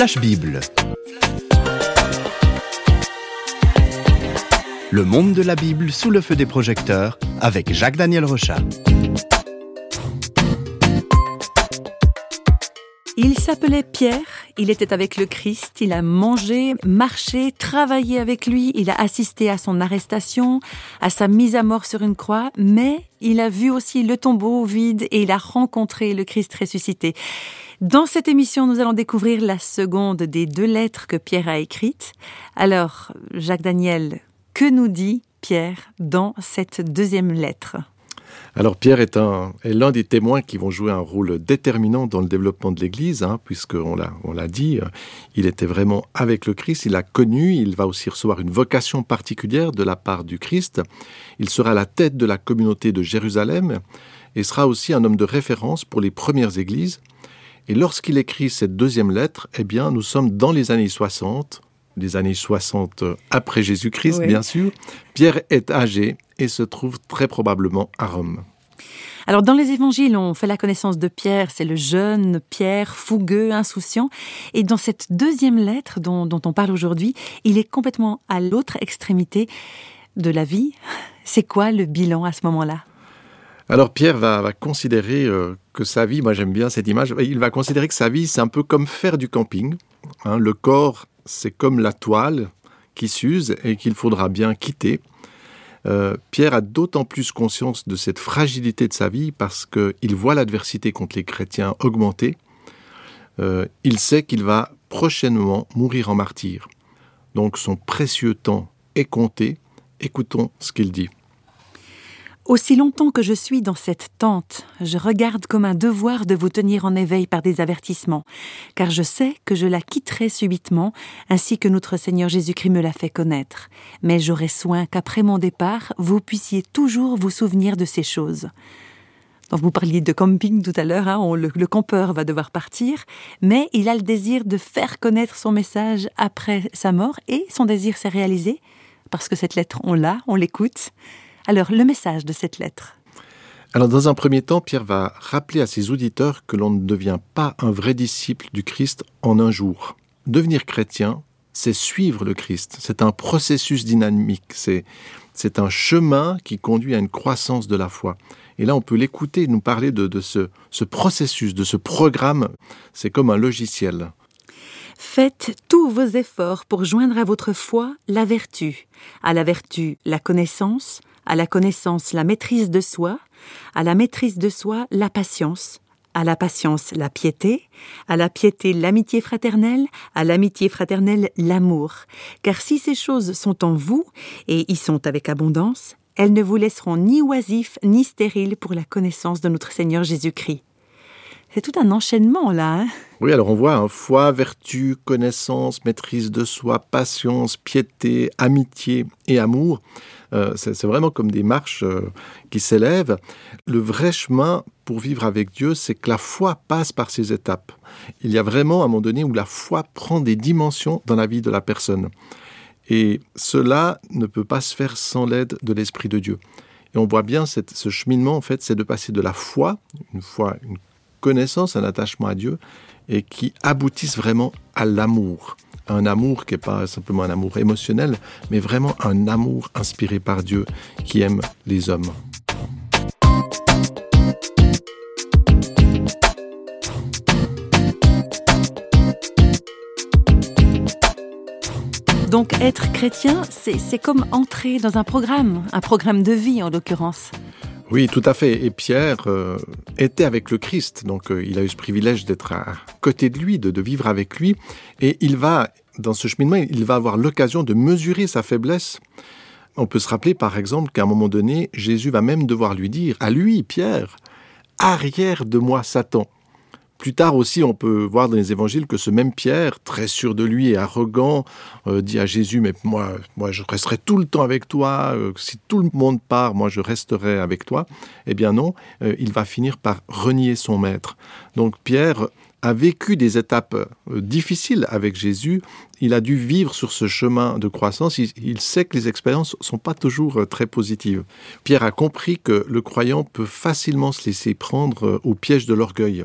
Flash Bible. Le monde de la Bible sous le feu des projecteurs avec Jacques-Daniel Rochat. Il s'appelait Pierre, il était avec le Christ, il a mangé, marché, travaillé avec lui, il a assisté à son arrestation, à sa mise à mort sur une croix, mais il a vu aussi le tombeau vide et il a rencontré le Christ ressuscité. Dans cette émission, nous allons découvrir la seconde des deux lettres que Pierre a écrites. Alors, Jacques Daniel, que nous dit Pierre dans cette deuxième lettre? Alors Pierre est, l'un des témoins qui vont jouer un rôle déterminant dans le développement de l'Église, hein, puisqu'on l'a, on l'a dit, euh, il était vraiment avec le Christ, il l'a connu, il va aussi recevoir une vocation particulière de la part du Christ, il sera la tête de la communauté de Jérusalem et sera aussi un homme de référence pour les premières églises. Et lorsqu'il écrit cette deuxième lettre, eh bien, nous sommes dans les années 60, les années 60 après Jésus-Christ, bien sûr. Pierre est âgé et se trouve très probablement à Rome. Alors dans les évangiles, on fait la connaissance de Pierre, c'est le jeune Pierre, fougueux, insouciant. Et dans cette deuxième lettre dont, on parle aujourd'hui, il est complètement à l'autre extrémité de la vie. C'est quoi le bilan à ce moment-là? Alors Pierre va, considérer euh, que sa vie, moi j'aime bien cette image, il va considérer que sa vie c'est un peu comme faire du camping. Hein. le corps c'est comme la toile qui s'use et qu'il faudra bien quitter. Euh, Pierre a d'autant plus conscience de cette fragilité de sa vie parce qu'il voit l'adversité contre les chrétiens augmenter. Euh, il sait qu'il va prochainement mourir en martyr. Donc son précieux temps est compté. Écoutons ce qu'il dit. Aussi longtemps que je suis dans cette tente, je regarde comme un devoir de vous tenir en éveil par des avertissements, car je sais que je la quitterai subitement, ainsi que notre Seigneur Jésus-Christ me l'a fait connaître. Mais j'aurai soin qu'après mon départ, vous puissiez toujours vous souvenir de ces choses. Vous parliez de camping tout à l'heure, hein, le, campeur va devoir partir, mais il a le désir de faire connaître son message après sa mort, et son désir s'est réalisé, parce que cette lettre, on l'a, on l'écoute. Alors, le message de cette lettre alors dans un premier temps, Pierre va rappeler à ses auditeurs que l'on ne devient pas un vrai disciple du Christ en un jour. Devenir chrétien, c'est suivre le Christ, c'est un processus dynamique, c'est, c'est un chemin qui conduit à une croissance de la foi. Et là, on peut l'écouter nous parler de, de ce, ce processus, de ce programme, c'est comme un logiciel. Faites tous vos efforts pour joindre à votre foi la vertu, à la vertu la connaissance, à la connaissance la maîtrise de soi, à la maîtrise de soi la patience, à la patience la piété, à la piété l'amitié fraternelle, à l'amitié fraternelle l'amour. Car si ces choses sont en vous, et y sont avec abondance, elles ne vous laisseront ni oisifs ni stériles pour la connaissance de notre Seigneur Jésus-Christ. C'est tout un enchaînement là. Hein? Oui, alors on voit hein, foi, vertu, connaissance, maîtrise de soi, patience, piété, amitié et amour. Euh, c'est vraiment comme des marches euh, qui s'élèvent. Le vrai chemin pour vivre avec Dieu, c'est que la foi passe par ces étapes. Il y a vraiment un moment donné où la foi prend des dimensions dans la vie de la personne. Et cela ne peut pas se faire sans l'aide de l'Esprit de Dieu. Et on voit bien ce cheminement, en fait, c'est de passer de la foi, une foi, une connaissance, un attachement à Dieu, et qui aboutissent vraiment à l'amour un amour qui n'est pas simplement un amour émotionnel, mais vraiment un amour inspiré par Dieu qui aime les hommes. Donc être chrétien, c'est comme entrer dans un programme, un programme de vie en l'occurrence. Oui, tout à fait. Et Pierre euh, était avec le Christ, donc euh, il a eu ce privilège d'être à côté de lui, de, de, vivre avec lui, et il va, dans ce cheminement, il va avoir l'occasion de mesurer sa faiblesse. On peut se rappeler, par exemple, qu'à un moment donné, Jésus va même devoir lui dire, à lui, Pierre, arrière de moi, Satan. Plus tard aussi, on peut voir dans les évangiles que ce même Pierre, très sûr de lui et arrogant, euh, dit à Jésus, mais moi, moi, je resterai tout le temps avec toi, euh, si tout le monde part, moi, je resterai avec toi. Eh bien non, euh, il va finir par renier son maître. Donc Pierre a vécu des étapes difficiles avec Jésus. Il a dû vivre sur ce chemin de croissance. Il, sait que les expériences sont pas toujours très positives. Pierre a compris que le croyant peut facilement se laisser prendre au piège de l'orgueil.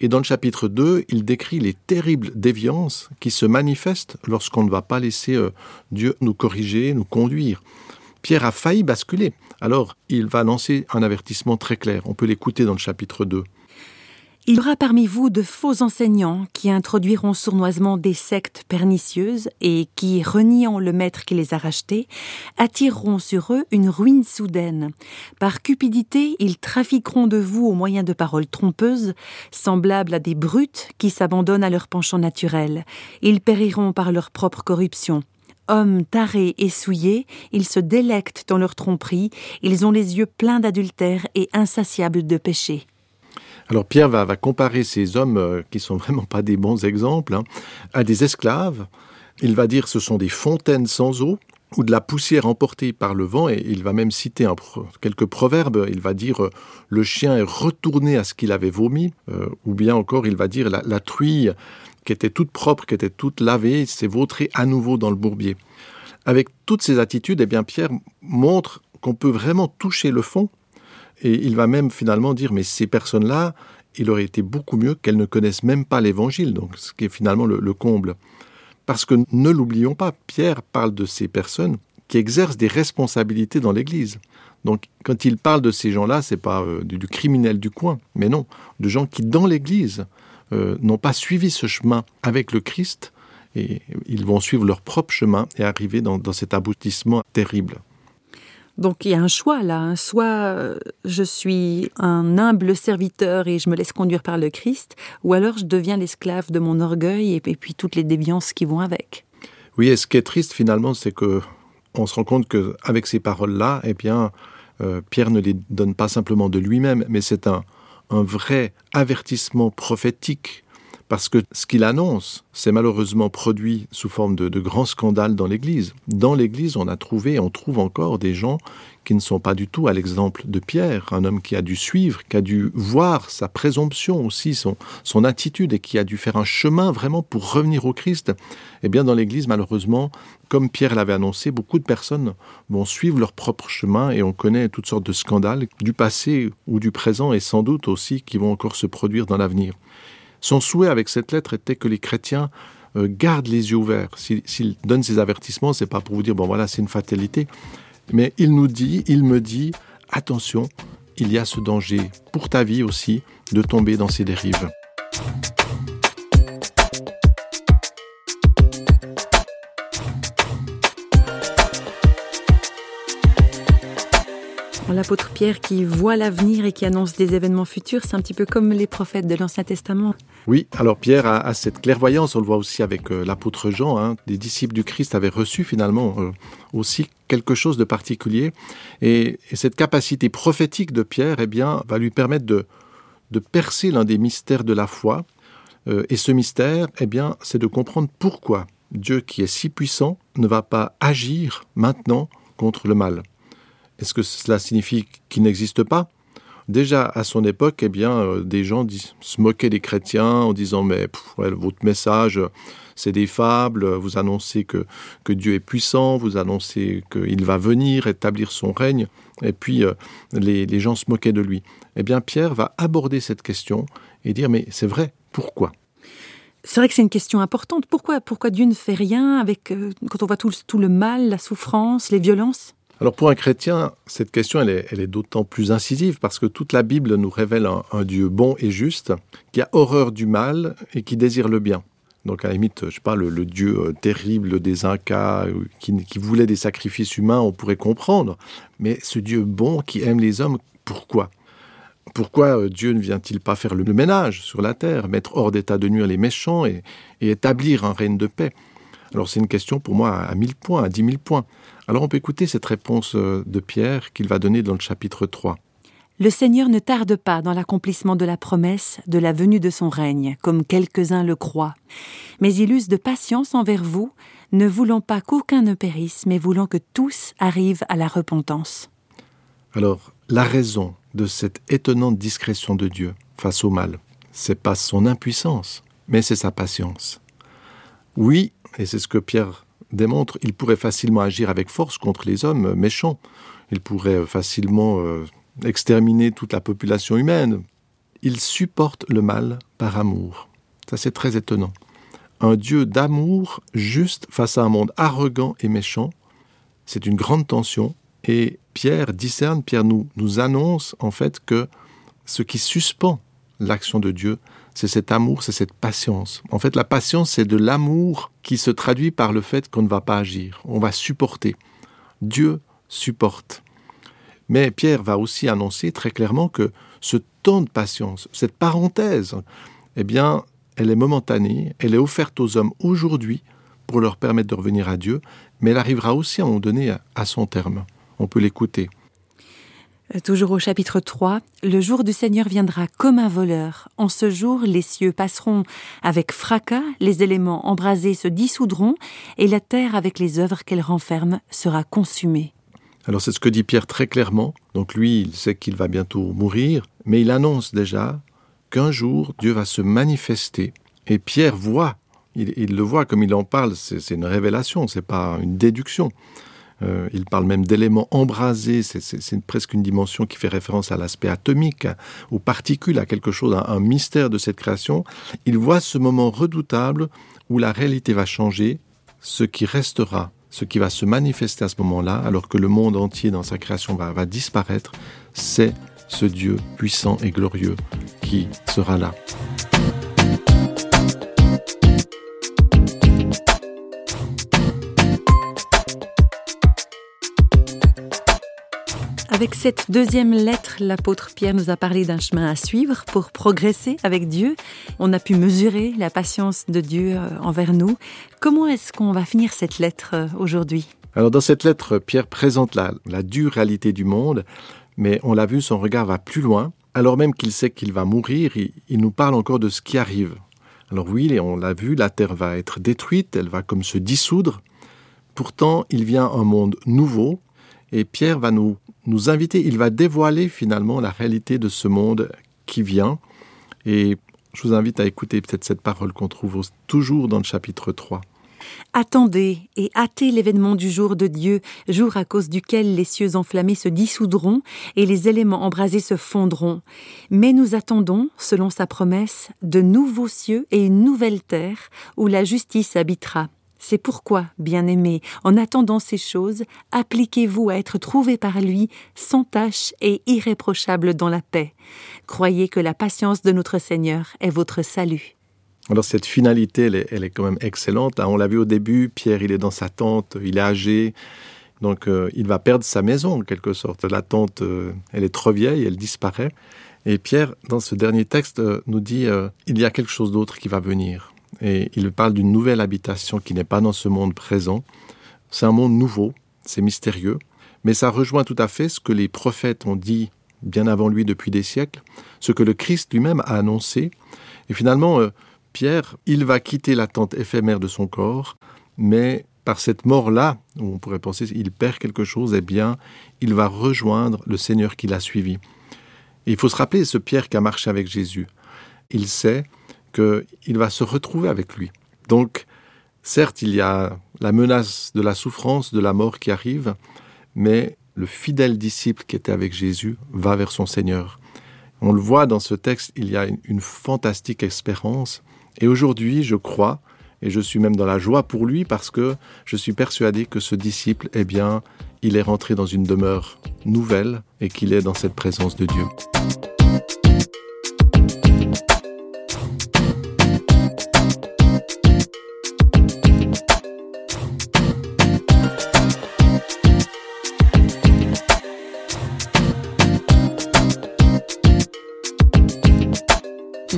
Et dans le chapitre 2, il décrit les terribles déviances qui se manifestent lorsqu'on ne va pas laisser euh, Dieu nous corriger, nous conduire. Pierre a failli basculer. Alors, il va lancer un avertissement très clair. On peut l'écouter dans le chapitre 2. Il y aura parmi vous de faux enseignants qui introduiront sournoisement des sectes pernicieuses et qui, reniant le maître qui les a rachetés, attireront sur eux une ruine soudaine. Par cupidité, ils trafiqueront de vous au moyen de paroles trompeuses, semblables à des brutes qui s'abandonnent à leur penchant naturel. Ils périront par leur propre corruption. Hommes tarés et souillés, ils se délectent dans leur tromperie, ils ont les yeux pleins d'adultère et insatiables de péché. Alors Pierre va, comparer ces hommes euh, qui sont vraiment pas des bons exemples hein, à des esclaves. Il va dire ce sont des fontaines sans eau ou de la poussière emportée par le vent, et il va même citer quelques proverbes. Il va dire euh, le chien est retourné à ce qu'il avait vomi, euh, ou bien encore il va dire la, la, truie qui était toute propre, qui était toute lavée, s'est vautrée à nouveau dans le bourbier. Avec toutes ces attitudes, eh bien Pierre montre qu'on peut vraiment toucher le fond et il va même finalement dire, mais ces personnes-là, il aurait été beaucoup mieux qu'elles ne connaissent même pas l'Évangile, donc ce qui est finalement le, le comble. Parce que ne l'oublions pas, Pierre parle de ces personnes qui exercent des responsabilités dans l'Église. Donc quand il parle de ces gens-là, c'est pas euh, du, du, criminel du coin, mais non, de gens qui dans l'Église euh, n'ont pas suivi ce chemin avec le Christ, et ils vont suivre leur propre chemin et arriver dans cet aboutissement terrible. Donc il y a un choix là. Hein. Soit euh, je suis un humble serviteur et je me laisse conduire par le Christ, ou alors je deviens l'esclave de mon orgueil et, puis toutes les déviances qui vont avec. Oui, et ce qui est triste finalement, c'est que on se rend compte que avec ces paroles-là, eh bien, euh, Pierre ne les donne pas simplement de lui-même, mais c'est un, un vrai avertissement prophétique parce que ce qu'il annonce, c'est malheureusement produit sous forme de, grands scandales dans l'Église. Dans l'Église, on a trouvé, on trouve encore des gens qui ne sont pas du tout à l'exemple de Pierre, un homme qui a dû suivre, qui a dû voir sa présomption aussi, son attitude et qui a dû faire un chemin vraiment pour revenir au Christ. Eh bien, dans l'Église, malheureusement, comme Pierre l'avait annoncé, beaucoup de personnes vont suivre leur propre chemin et on connaît toutes sortes de scandales du passé ou du présent et sans doute aussi qui vont encore se produire dans l'avenir. Son souhait avec cette lettre était que les chrétiens euh, gardent les yeux ouverts. S'il si, donne ces avertissements, c'est pas pour vous dire bon voilà c'est une fatalité, mais il nous dit, il me dit attention, il y a ce danger pour ta vie aussi de tomber dans ces dérives. L'apôtre Pierre qui voit l'avenir et qui annonce des événements futurs, c'est un petit peu comme les prophètes de l'Ancien Testament. Oui, alors Pierre a, cette clairvoyance, on le voit aussi avec euh, l'apôtre Jean, hein, des disciples du Christ avaient reçu finalement euh, aussi quelque chose de particulier, et, et cette capacité prophétique de Pierre eh bien, va lui permettre de, de percer l'un des mystères de la foi, euh, et ce mystère, eh bien, c'est de comprendre pourquoi Dieu qui est si puissant ne va pas agir maintenant contre le mal. Est-ce que cela signifie qu'il n'existe pas? Déjà à son époque, eh bien, euh, des gens se moquaient des chrétiens en disant mais votre message, c'est des fables, vous annoncez que, que Dieu est puissant, vous annoncez qu'il va venir établir son règne, et puis euh, les, les gens se moquaient de lui. Eh bien, Pierre va aborder cette question et dire mais c'est vrai, pourquoi? C'est vrai que c'est une question importante. Pourquoi, pourquoi Dieu ne fait rien avec euh, quand on voit tout, tout le mal, la souffrance, les violences? Alors pour un chrétien, cette question elle est, d'autant plus incisive parce que toute la Bible nous révèle un, Dieu bon et juste, qui a horreur du mal et qui désire le bien. Donc à la limite, je sais pas, le, Dieu euh, terrible des Incas euh, qui, voulait des sacrifices humains, on pourrait comprendre. Mais ce Dieu bon qui aime les hommes, pourquoi? Pourquoi euh, Dieu ne vient-il pas faire le, ménage sur la terre, mettre hors d'état de nuire les méchants et établir un règne de paix? Alors c'est une question pour moi à mille points, à dix mille points. Alors on peut écouter cette réponse euh, de Pierre qu'il va donner dans le chapitre 3. Le Seigneur ne tarde pas dans l'accomplissement de la promesse de la venue de son règne, comme quelques-uns le croient. Mais il use de patience envers vous, ne voulant pas qu'aucun ne périsse, mais voulant que tous arrivent à la repentance. Alors, la raison de cette étonnante discrétion de Dieu face au mal, c'est pas son impuissance, mais c'est sa patience. Oui, et c'est ce que Pierre démontre, il pourrait facilement agir avec force contre les hommes méchants. Il pourrait facilement euh, exterminer toute la population humaine, il supporte le mal par amour. Ça, c'est très étonnant. Un Dieu d'amour juste face à un monde arrogant et méchant, c'est une grande tension. Et Pierre discerne, Pierre nous, nous annonce en fait que ce qui suspend l'action de Dieu, c'est cet amour, c'est cette patience. En fait, la patience, c'est de l'amour qui se traduit par le fait qu'on ne va pas agir, on va supporter. Dieu supporte. Mais Pierre va aussi annoncer très clairement que ce temps de patience, cette parenthèse, eh bien, elle est momentanée, elle est offerte aux hommes aujourd'hui pour leur permettre de revenir à Dieu, mais elle arrivera aussi à un moment donné à son terme. On peut l'écouter. Euh, toujours au chapitre 3, le jour du Seigneur viendra comme un voleur. En ce jour, les cieux passeront avec fracas, les éléments embrasés se dissoudront, et la terre avec les œuvres qu'elle renferme sera consumée. Alors c'est ce que dit Pierre très clairement. Donc lui, il sait qu'il va bientôt mourir, mais il annonce déjà qu'un jour Dieu va se manifester. Et Pierre voit, il, il le voit comme il en parle, c'est une révélation, c'est pas une déduction. Euh, il parle même d'éléments embrasés, c'est presque une dimension qui fait référence à l'aspect atomique, aux particules, à quelque chose, à un mystère de cette création. Il voit ce moment redoutable où la réalité va changer, ce qui restera, ce qui va se manifester à ce moment-là, alors que le monde entier dans sa création va, va disparaître, c'est ce Dieu puissant et glorieux qui sera là. Avec cette deuxième lettre, l'apôtre Pierre nous a parlé d'un chemin à suivre pour progresser avec Dieu. On a pu mesurer la patience de Dieu euh, envers nous. Comment est-ce qu'on va finir cette lettre euh, aujourd'hui? Alors dans cette lettre, Pierre présente la, la dure réalité du monde, mais on l'a vu, son regard va plus loin. Alors même qu'il sait qu'il va mourir, il, nous parle encore de ce qui arrive. Alors oui, on l'a vu, la terre va être détruite, elle va comme se dissoudre. Pourtant, il vient un monde nouveau, et Pierre va nous nous inviter, il va dévoiler finalement la réalité de ce monde qui vient. Et je vous invite à écouter peut-être cette parole qu'on trouve toujours dans le chapitre 3. Attendez et hâtez l'événement du jour de Dieu, jour à cause duquel les cieux enflammés se dissoudront et les éléments embrasés se fondront. Mais nous attendons, selon sa promesse, de nouveaux cieux et une nouvelle terre où la justice habitera. C'est pourquoi, bien-aimés, en attendant ces choses, appliquez-vous à être trouvés par lui sans tache et irréprochable dans la paix. Croyez que la patience de notre Seigneur est votre salut. Alors cette finalité, elle est, quand même excellente. Hein. On l'a vu au début, Pierre, il est dans sa tente, il est âgé, donc euh, il va perdre sa maison en quelque sorte. La tente, euh, elle est trop vieille, elle disparaît. Et Pierre, dans ce dernier texte, euh, nous dit, il y a quelque chose d'autre qui va venir et il parle d'une nouvelle habitation qui n'est pas dans ce monde présent. C'est un monde nouveau, c'est mystérieux, mais ça rejoint tout à fait ce que les prophètes ont dit bien avant lui depuis des siècles, ce que le Christ lui-même a annoncé. Et finalement, euh, Pierre, il va quitter l'attente éphémère de son corps, mais par cette mort-là, où on pourrait penser qu'il perd quelque chose, eh bien, il va rejoindre le Seigneur qui l'a suivi. Et il faut se rappeler ce Pierre qui a marché avec Jésus. Il sait qu'il va se retrouver avec lui. Donc, certes, il y a la menace de la souffrance, de la mort qui arrive, mais le fidèle disciple qui était avec Jésus va vers son Seigneur. On le voit dans ce texte, il y a une, fantastique espérance. Et aujourd'hui, je crois, et je suis même dans la joie pour lui parce que je suis persuadé que ce disciple, eh bien, il est rentré dans une demeure nouvelle et qu'il est dans cette présence de Dieu.